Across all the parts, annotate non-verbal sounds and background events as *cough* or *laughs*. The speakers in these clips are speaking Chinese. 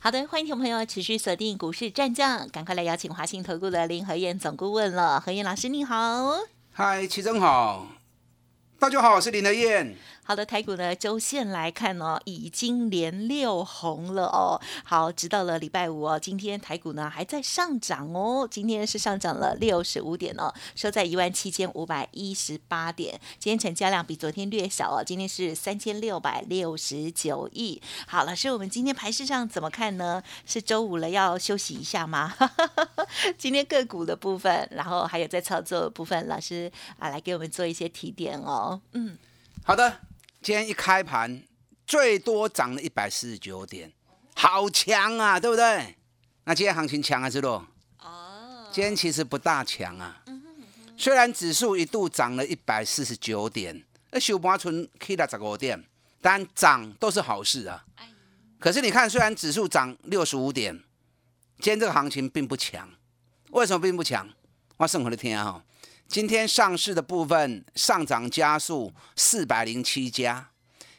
好的，欢迎听众朋友持续锁定股市战将，赶快来邀请华信投顾的林和燕总顾问了。何燕老师你好，嗨，齐总好，大家好，我是林和燕。好的，台股呢周线来看呢，已经连六红了哦。好，直到了礼拜五哦，今天台股呢还在上涨哦，今天是上涨了六十五点哦，收在一万七千五百一十八点。今天成交量比昨天略小哦，今天是三千六百六十九亿。好，老师，我们今天盘市上怎么看呢？是周五了，要休息一下吗？*laughs* 今天个股的部分，然后还有在操作的部分，老师啊来给我们做一些提点哦。嗯，好的。今天一开盘，最多涨了一百四十九点，好强啊，对不对？那今天行情强还是弱？哦，今天其实不大强啊。虽然指数一度涨了一百四十九点，那收盘存 K 了十五点，但涨都是好事啊。可是你看，虽然指数涨六十五点，今天这个行情并不强。为什么并不强？我生活的天啊！今天上市的部分上涨加速四百零七家，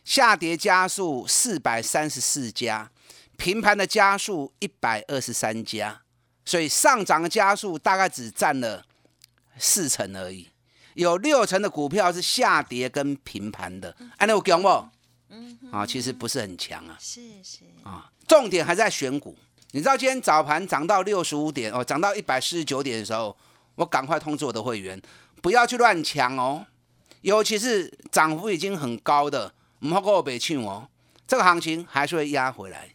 下跌加速四百三十四家，平盘的加速一百二十三家，所以上涨的加速大概只占了四成而已，有六成的股票是下跌跟平盘的。哎，那我讲不？嗯，啊，其实不是很强啊。是是啊，重点还在选股。你知道今天早盘涨到六十五点哦，涨到一百四十九点的时候。我赶快通知我的会员，不要去乱抢哦，尤其是涨幅已经很高的，唔好跟我北庆哦。这个行情还是会压回来。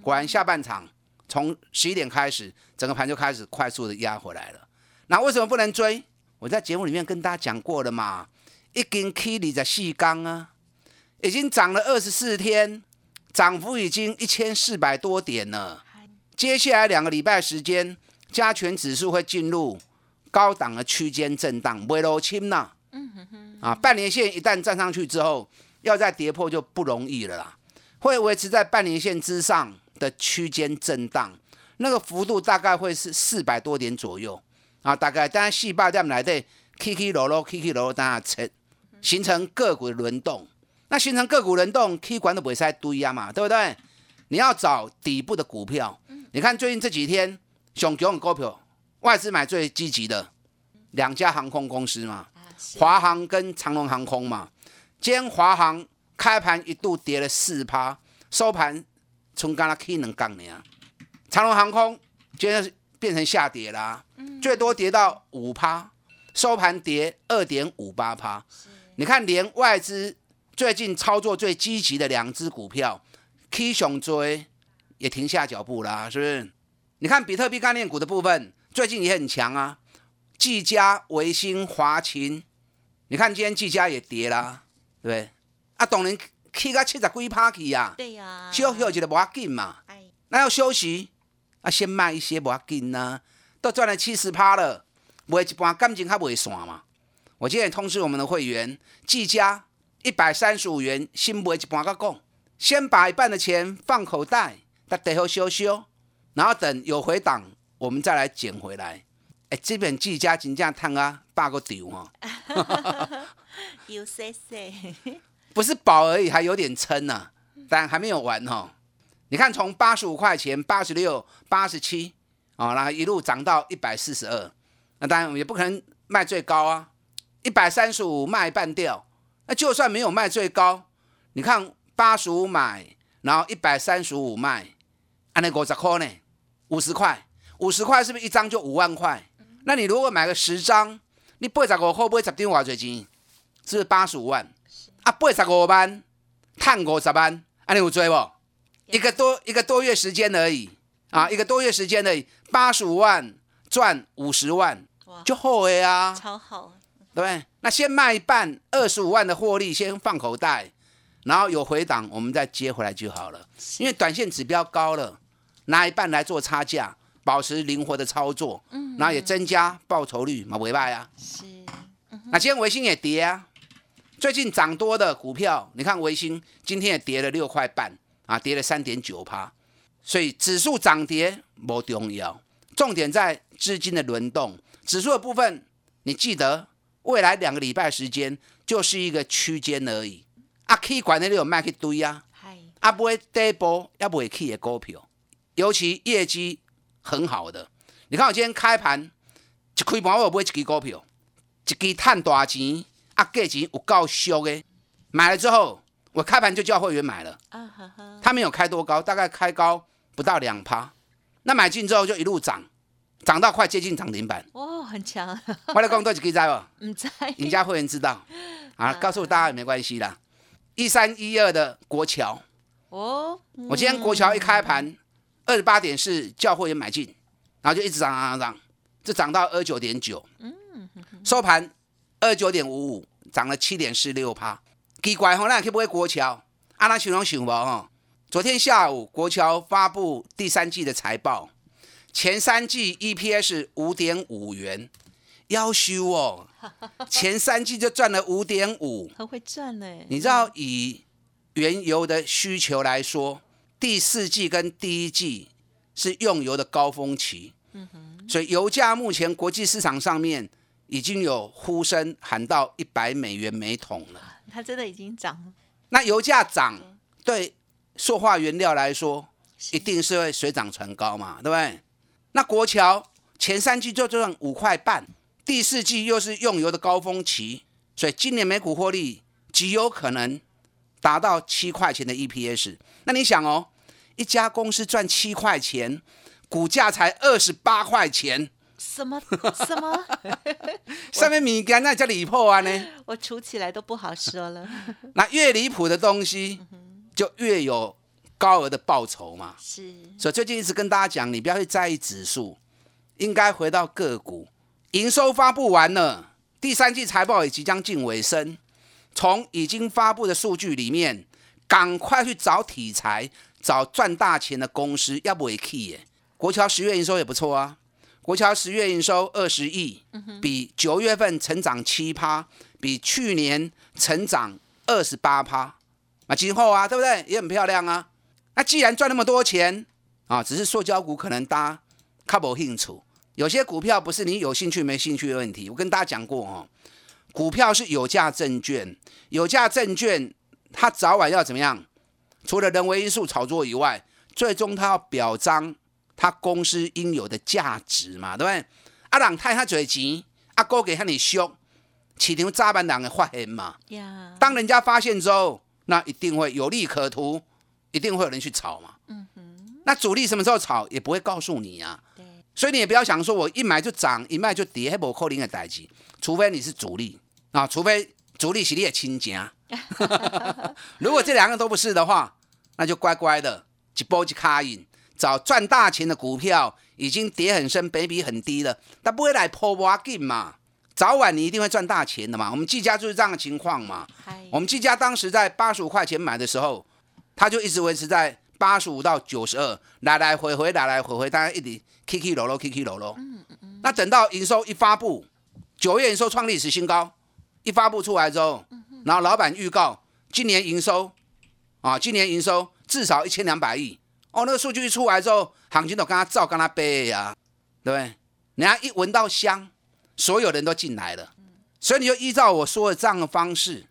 果然下半场从十一点开始，整个盘就开始快速的压回来了。那为什么不能追？我在节目里面跟大家讲过了嘛，一根 K 里在细钢啊，已经涨了二十四天，涨幅已经一千四百多点了。接下来两个礼拜时间，加权指数会进入。高档的区间震荡，微落轻呐，嗯哼哼，啊，半年线一旦站上去之后，要再跌破就不容易了啦。会维持在半年线之上的区间震荡，那个幅度大概会是四百多点左右啊，大概当然细胞这样来的，K K 落落，K K 落落，当然成形成个股的轮动。那形成个股轮动，K 管都不会塞堆啊嘛，对不对？你要找底部的股票，你看最近这几天熊熊股票。外资买最积极的两家航空公司嘛，华航跟长龙航空嘛。今天华航开盘一度跌了四趴，收盘从刚刚 K 能杠你啊。长龙航空今天变成下跌啦，最多跌到五趴，收盘跌二点五八趴。你看，连外资最近操作最积极的两只股票 K 熊追也停下脚步啦，是不是？你看比特币概念股的部分。最近也很强啊，技嘉、维新、华勤，你看今天技嘉也跌啦，对不对？啊，当然去到七十几趴去呀，对呀，休息一下无要紧嘛，那要休息，啊，先卖一些无要紧呐，都赚了七十趴了，卖一半感情还袂散嘛。我今天通知我们的会员，技嘉一百三十五元，先卖一半个讲，先把一半的钱放口袋，等等后休息，然后等有回档。我们再来捡回来，哎，这本季家金价探啊，八个丢哈，*laughs* 有些些，*laughs* 不是饱而已，还有点撑呢，但还没有完哈。你看，从八十五块钱、八十六、八十七，哦，然后一路涨到一百四十二，那当然也不可能卖最高啊，一百三十五卖半掉，那就算没有卖最高，你看八十五买，然后一百三十五卖，按那五十块呢，五十块。五十块是不是一张就五万块？那你如果买个十张，你八十五会不会十点外最钱？是不是八十五万？啊，八十五万，探五十万，啊，你有追不？一个多一个多月时间而已啊，一个多月时间而已，八十五万赚五十万，就好了啊，超好，对不对？那先卖一半，二十五万的获利先放口袋，然后有回档我们再接回来就好了。因为短线指标高了，拿一半来做差价。保持灵活的操作，嗯，那也增加报酬率嘛，尾巴呀。是，那今天维新也跌啊，最近涨多的股票，你看维新今天也跌了六块半啊，跌了三点九趴。所以指数涨跌不重要，重点在资金的轮动。指数的部分，你记得未来两个礼拜时间就是一个区间而已。啊，可以管那里有卖去堆啊，啊不会跌波，也不会起的股票，尤其业绩很好的。你看我今天开盘一开盘，我买一支股票，一支赚大钱，啊价钱有够俗的，买了之后，我开盘就叫会员买了。他没有开多高，大概开高。不到两趴，那买进之后就一路涨，涨到快接近涨停板。哇，很强！我来讲多几个在不？唔在。人家会员知道啊，告诉大家也没关系啦。一三一二的国桥哦，我今天国桥一开盘二十八点四，叫会也买进，然后就一直涨涨涨，就涨到二九点九。嗯，收盘二九点五五，涨了七点四六趴。奇怪吼，那可不可以国桥？阿拉想拢想无吼。昨天下午，国桥发布第三季的财报，前三季 EPS 五点五元，要修哦，*laughs* 前三季就赚了五点五，很会赚呢。你知道以原油的需求来说，第四季跟第一季是用油的高峰期，嗯哼，所以油价目前国际市场上面已经有呼声喊到一百美元每桶了。它真的已经涨了。那油价涨，对。塑化原料来说，一定是会水涨船高嘛，对不对？那国桥前三季就赚五块半，第四季又是用油的高峰期，所以今年每股获利极有可能达到七块钱的 EPS。那你想哦，一家公司赚七块钱，股价才二十八块钱，什么什么？*laughs* 上面米干那叫离谱啊呢？我数起来都不好说了。*laughs* 那越离谱的东西。就越有高额的报酬嘛，是。所以最近一直跟大家讲，你不要去在意指数，应该回到个股。营收发布完了，第三季财报也即将近尾声，从已经发布的数据里面，赶快去找题材，找赚大钱的公司，要不会 key 耶。国桥十月营收也不错啊，国桥十月营收二十亿，比九月份成长七趴，比去年成长二十八趴。啊，今后啊，对不对？也很漂亮啊。那既然赚那么多钱啊，只是塑胶股可能大家看不兴趣。有些股票不是你有兴趣没兴趣的问题。我跟大家讲过哦，股票是有价证券，有价证券它早晚要怎么样？除了人为因素炒作以外，最终它要表彰它公司应有的价值嘛，对不对？阿朗太他嘴钱，阿哥给他你凶，市场早晚人的发现嘛。当人家发现之后。那一定会有利可图，一定会有人去炒嘛。嗯哼。那主力什么时候炒也不会告诉你啊。对。所以你也不要想说我一买就涨，一卖就跌，还无扣零的代志。除非你是主力啊，除非主力是你的亲家。*laughs* 如果这两个都不是的话，那就乖乖的一波一卡印，找赚大钱的股票，已经跌很深，倍比很低了，但不会来破挖进嘛。早晚你一定会赚大钱的嘛？我们季家就是这样的情况嘛。我们季家当时在八十五块钱买的时候，它就一直维持在八十五到九十二，来来回回，来来回回，大家一直 K K 楼楼 K K 楼楼。嗯嗯嗯。那等到营收一发布，九月营收创历史新高，一发布出来之后，然后老板预告今年营收啊，今年营收至少一千两百亿。哦，那个数据一出来之后，行情都跟他照，跟他背呀，对不对？人家一闻到香。所有人都进来了，所以你就依照我说的这样的方式，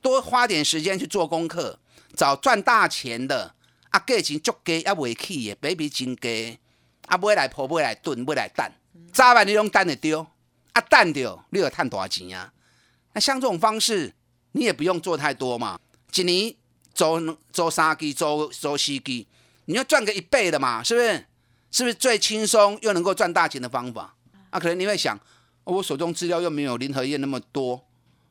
多花点时间去做功课，找赚大钱的，啊，价钱足低也未起的，baby 真低，啊，买来破，买来炖，买来蛋，早晚你拢等得着，啊，等着你有赚大钱啊？那像这种方式，你也不用做太多嘛，一年做做三季，做做四季，你要赚个一倍的嘛，是不是？是不是最轻松又能够赚大钱的方法？啊，可能你会想。我手中资料又没有林和燕那么多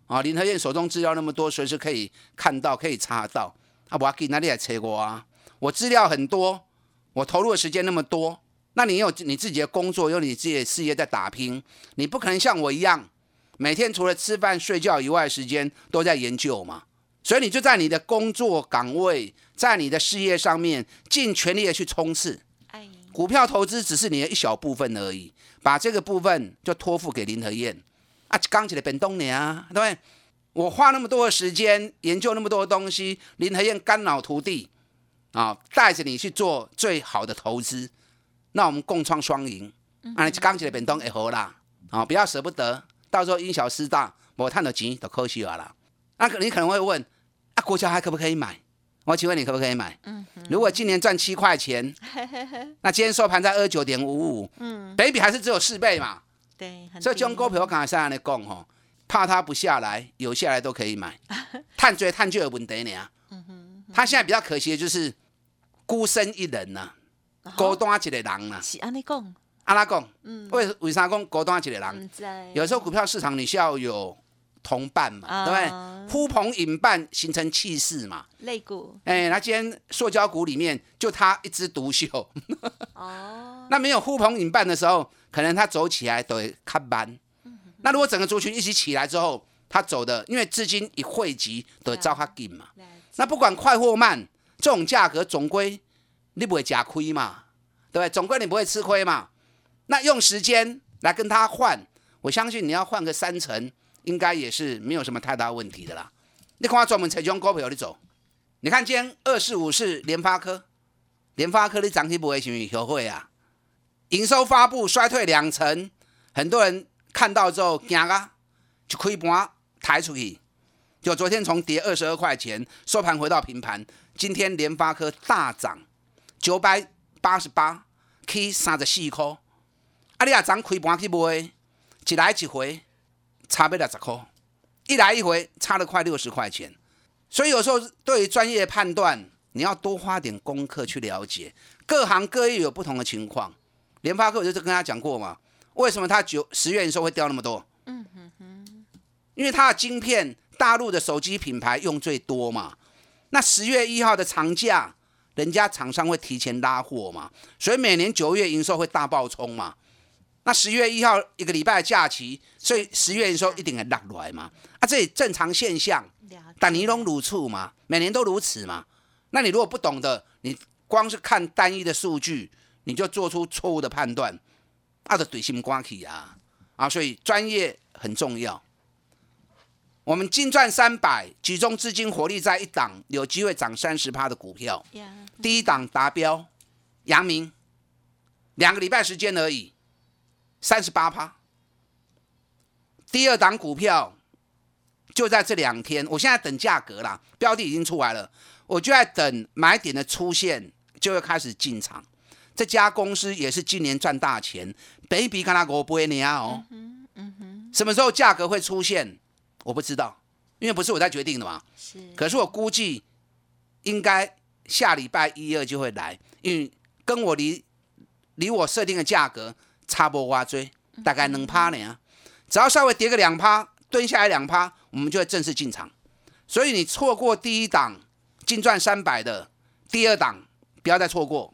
啊，林和燕手中资料那么多，随时可以看到，可以查到。啊，我要给哪里来查过啊？我资料很多，我投入的时间那么多，那你有你自己的工作，有你自己的事业在打拼，你不可能像我一样，每天除了吃饭睡觉以外，时间都在研究嘛。所以你就在你的工作岗位，在你的事业上面，尽全力的去冲刺。股票投资只是你的一小部分而已。把这个部分就托付给林和燕，啊，刚起来本东你啊，对不对？我花那么多的时间研究那么多的东西，林和燕肝脑涂地啊，带着你去做最好的投资，那我们共创双赢。啊，你刚起来变动也好啦，啊，不要舍不得，到时候因小失大，我赚的钱都可惜了啦。那你可能会问，啊，国桥还可不可以买？我请问你可不可以买？嗯，如果今年赚七块钱，*laughs* 那今天收盘在二九点五五，嗯，北比还是只有四倍嘛？对，所以中股票我刚才上来讲吼，怕它不下来，有下来都可以买，探追探就有问题呢。嗯哼，他现在比较可惜的就是孤身一人呐，孤单一个人呐。是安尼讲。阿拉讲，为为啥讲高端一个人？有时候股票市场你需要有同伴嘛，对不对？呼朋引伴形成气势嘛。肋骨。哎，那今天塑胶股里面就他一枝独秀。哦。*laughs* 那没有呼朋引伴的时候，可能他走起来都会看慢。那如果整个族群一起起来之后，他走的，因为资金一汇集，都会照他劲嘛。那不管快或慢，这种价格总归你不会假亏嘛，对不对？总归你不会吃亏嘛。那用时间来跟他换，我相信你要换个三成，应该也是没有什么太大问题的啦。你看我专门采用股票你走，你看今天二四五是联发科，联发科的涨停不会什么优惠啊？营收发布衰退两成，很多人看到之后惊啊，就亏盘抬出去，就昨天从跌二十二块钱收盘回到平盘，今天联发科大涨九百八十八，K 三十四块。啊！你也涨开盘去买，一来一回差不六十块，一来一回差了快六十块钱。所以有时候对于专业判断，你要多花点功课去了解。各行各业有不同的情况。联发科我就是跟他讲过嘛，为什么他九十月营收会掉那么多？嗯哼哼，因为它的晶片大陆的手机品牌用最多嘛。那十月一号的长假，人家厂商会提前拉货嘛，所以每年九月营收会大爆冲嘛。那十月一号一个礼拜的假期，所以十月营收一定会落来嘛。啊，这正常现象，但尼龙如处嘛，每年都如此嘛。那你如果不懂的，你光是看单一的数据，你就做出错误的判断，啊就怼心瓜起啊啊！所以专业很重要。我们净赚三百，集中资金火力在一档有机会涨三十趴的股票。第一档达标，阳明，两个礼拜时间而已。三十八趴，第二档股票就在这两天，我现在等价格啦，标的已经出来了，我就在等买点的出现，就会开始进场。这家公司也是今年赚大钱，baby 看他给我不会你啊哦，嗯哼，什么时候价格会出现，我不知道，因为不是我在决定的嘛。是，可是我估计应该下礼拜一二就会来，因为跟我离离我设定的价格。差不多追，大概能趴呢，只要稍微跌个两趴，蹲下来两趴，我们就会正式进场。所以你错过第一档净赚三百的，第二档不要再错过，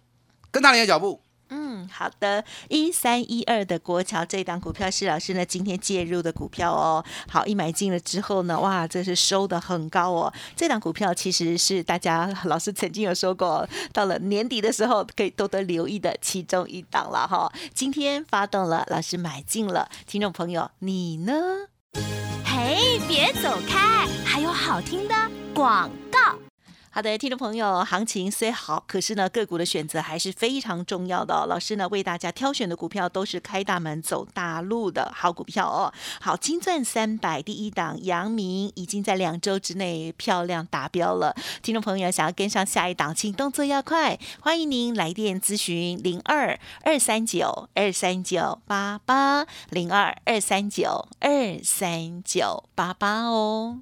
跟上你的脚步。嗯，好的，一三一二的国桥这档股票是老师呢今天介入的股票哦。好，一买进了之后呢，哇，这是收的很高哦。这档股票其实是大家 *laughs* 老师曾经有说过，到了年底的时候可以多多留意的其中一档了哈。今天发动了，老师买进了，听众朋友你呢？嘿，别走开，还有好听的广告。好的，听众朋友，行情虽好，可是呢，个股的选择还是非常重要的。老师呢，为大家挑选的股票都是开大门走大路的好股票哦。好，金钻三百第一档，阳明已经在两周之内漂亮达标了。听众朋友想要跟上下一档，请动作要快，欢迎您来电咨询零二二三九二三九八八零二二三九二三九八八哦。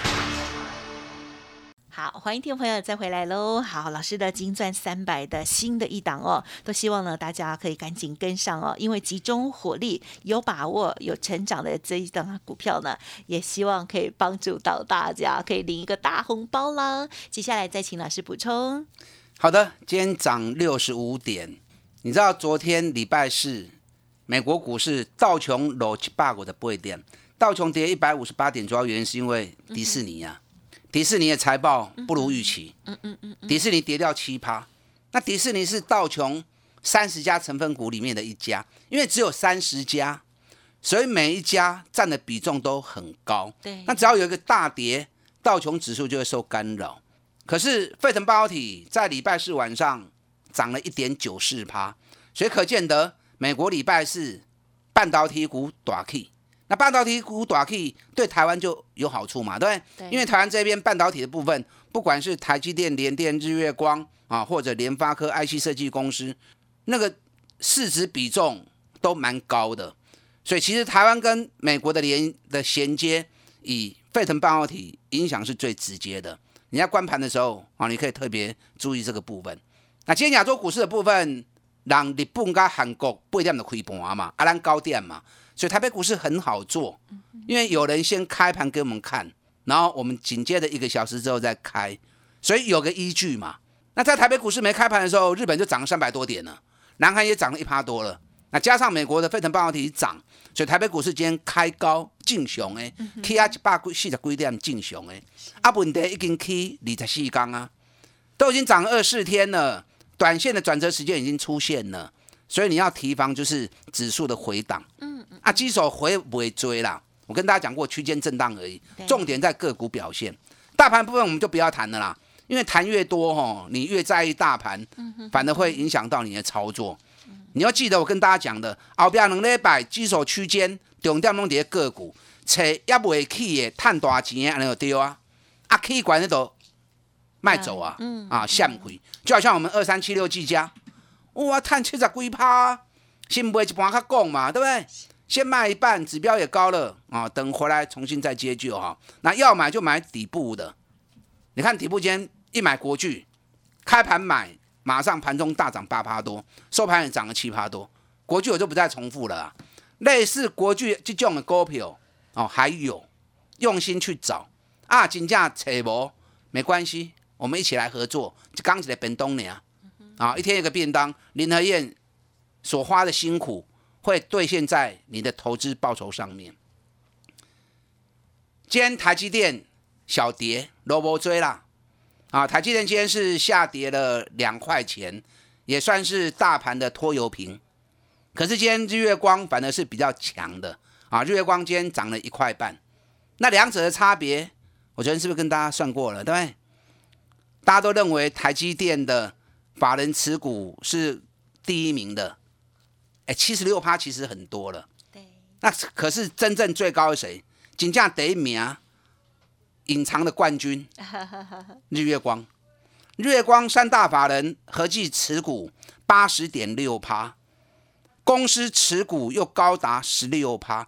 好，欢迎听众朋友再回来喽！好，老师的金钻三百的新的一档哦，都希望呢大家可以赶紧跟上哦，因为集中火力、有把握、有成长的这一档股票呢，也希望可以帮助到大家，可以领一个大红包啦。接下来再请老师补充。好的，今天涨六十五点，你知道昨天礼拜四美国股市道琼楼七八股的不会点，道琼跌一百五十八点，主要原因是因为迪士尼呀、迪士尼的财报不如预期，嗯嗯嗯，迪士尼跌掉七趴，那迪士尼是道琼三十家成分股里面的一家，因为只有三十家，所以每一家占的比重都很高。对那只要有一个大跌，道琼指数就会受干扰。可是沸腾半导体在礼拜四晚上涨了一点九四趴，所以可见得美国礼拜四半导体股短 K。那半导体股短 K 对台湾就有好处嘛，对不对？因为台湾这边半导体的部分，不管是台积电、联电、日月光啊，或者联发科、IC 设计公司，那个市值比重都蛮高的。所以其实台湾跟美国的连的衔接，以沸腾半导体影响是最直接的。你在观盘的时候啊，你可以特别注意这个部分。那今天亚洲股市的部分，让日本跟韩国不一定的开盘嘛，阿兰高点嘛，所以台北股市很好做，因为有人先开盘给我们看，然后我们紧接着一个小时之后再开，所以有个依据嘛。那在台北股市没开盘的时候，日本就涨了三百多点了，南韩也涨了一趴多了。那加上美国的沸腾半导体涨，所以台北股市今天开高进雄诶，起啊一百几四十几点进雄诶，啊问题已经起二十四天啊，都已经涨二四天了，短线的转折时间已经出现了，所以你要提防就是指数的回档，嗯嗯，啊基手回不会追啦，我跟大家讲过区间震荡而已，重点在个股表现，大盘部分我们就不要谈了啦，因为谈越多吼，你越在意大盘，反而会影响到你的操作。你要记得我跟大家讲的，后边两礼拜基手区间重点拢伫个股，找也未起的赚大钱的安尼就对啊，啊起管那都卖走啊，啊向回，就好像我们二三七六技嘉，哇探七十几趴，先卖一半较讲嘛，对不对？先卖一半，指标也高了啊，等回来重新再接旧哈。那要买就买底部的，你看底部今天一买国巨，开盘买。马上盘中大涨八趴多，收盘也涨了七趴多。国巨我就不再重复了啊，类似国巨这种的股票哦，还有用心去找啊，金价扯无没关系，我们一起来合作，就刚起来便当呢啊，啊一天一个便当，林和燕所花的辛苦会兑现在你的投资报酬上面。今天台积电小跌，萝卜追啦。啊，台积电今天是下跌了两块钱，也算是大盘的拖油瓶。可是今天日月光反而是比较强的啊，日月光今天涨了一块半。那两者的差别，我昨天是不是跟大家算过了，对不对？大家都认为台积电的法人持股是第一名的，哎，七十六趴其实很多了。对，那可是真正最高是谁？金价第一名，隐藏的冠军。*laughs* 日月光，日月光三大法人合计持股八十点六趴，公司持股又高达十六趴。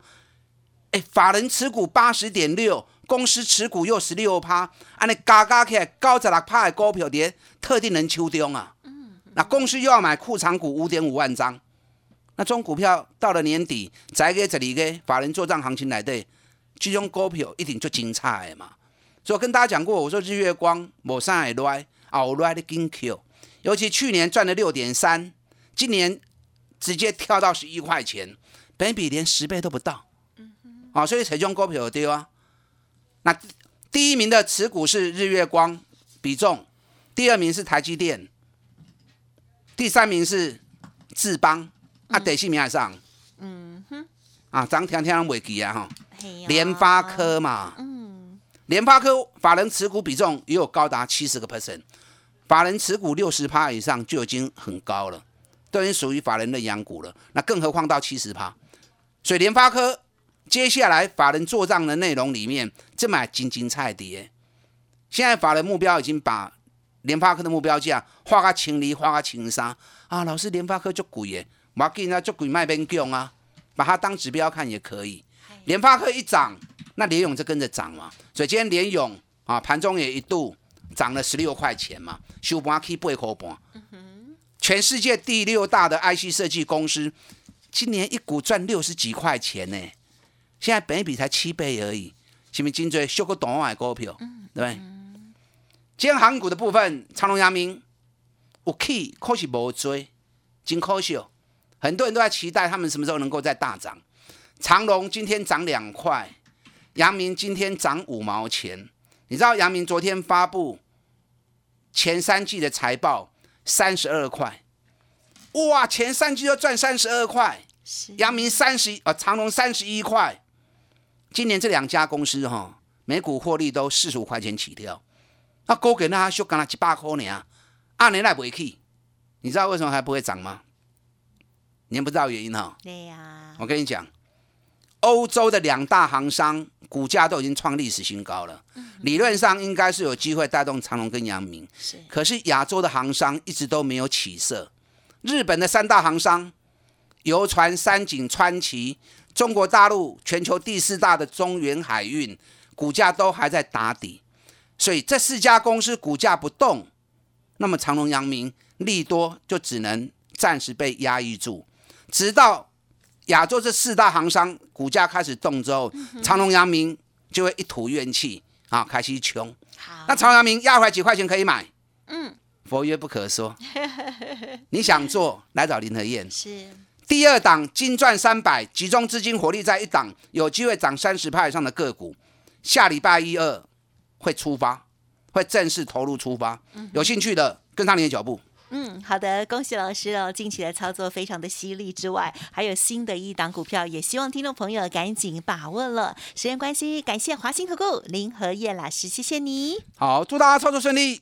哎，法人持股八十点六，公司持股又十六趴，安尼加加起来九十六趴的股票伫特定人手中啊。那公司又要买库藏股五点五万张，那这种股票到了年底，再给这里个法人做账行情来对，这种股票一定就精彩的嘛。所以跟大家讲过，我说日月光某上海来，后来的金 Q，尤其去年赚了六点三，今年直接跳到十一块钱，本比连十倍都不到。嗯啊，所以才中股票对啊。那第一名的持股是日月光比重，第二名是台积电，第三名是智邦，啊，第四名还上，嗯哼，啊，张天天袂记啊哈，联发科嘛，嗯，联发科法人持股比重也有高达七十个 percent，法人持股六十趴以上就已经很高了，都已经属于法人的养股了，那更何况到七十趴，所以联发科接下来法人做账的内容里面，这买金金菜碟。现在法人目标已经把联发科的目标价画个清离，画个清沙啊！老师，联发科就贵耶，我给人家就贵卖边用啊，把它当指标看也可以。联发科一涨，那联勇就跟着涨嘛。所以今天联勇啊，盘中也一度涨了十六块钱嘛，收盘可以八块半。全世界第六大的 IC 设计公司，今年一股赚六十几块钱呢。现在本比才七倍而已，是不是真多修个短买股票？对不对？今天航股的部分，长隆、阳明有起，可惜无追，真可惜哦。很多人都在期待他们什么时候能够再大涨。长隆今天涨两块，阳明今天涨五毛钱。你知道阳明昨天发布前三季的财报？三十二块，哇！前三季就赚三十二块，阳明三十啊，长隆三十一块。今年这两家公司哈，每股获利都四十五块钱起跳。那高给那修干了几百块呢，二年来不会去。你知道为什么还不会涨吗？你不知道原因哈？对呀。我跟你讲，欧洲的两大行商股价都已经创历史新高了。理论上应该是有机会带动长隆跟阳明，是。可是亚洲的行商一直都没有起色。日本的三大行商，游船三井、川崎，中国大陆全球第四大的中原海运，股价都还在打底。所以这四家公司股价不动，那么长隆、阳明利多就只能暂时被压抑住，直到亚洲这四大行商股价开始动之后，长隆、阳明就会一吐怨气。啊，开始穷。好，那曹阳明压回来几块钱可以买？嗯，佛曰不可说。*laughs* 你想做，来找林和燕。是。第二档金赚三百，集中资金火力在一档，有机会涨三十派以上的个股，下礼拜一二会出发，会正式投入出发。有兴趣的跟上你的脚步。嗯，好的，恭喜老师哦！近期的操作非常的犀利，之外还有新的一档股票，也希望听众朋友赶紧把握了。时间关系，感谢华兴投顾林和叶老师，谢谢你。好，祝大家操作顺利。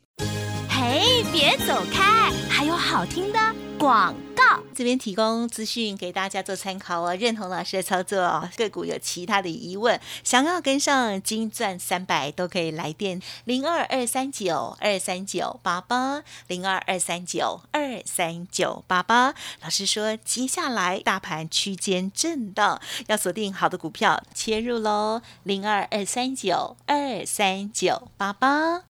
嘿，别走开，还有好听的广告。这边提供资讯给大家做参考哦，认同老师的操作哦。个股有其他的疑问，想要跟上金钻三百都可以来电零二二三九二三九八八零二二三九二三九八八。老师说，接下来大盘区间震荡，要锁定好的股票切入喽，零二二三九二三九八八。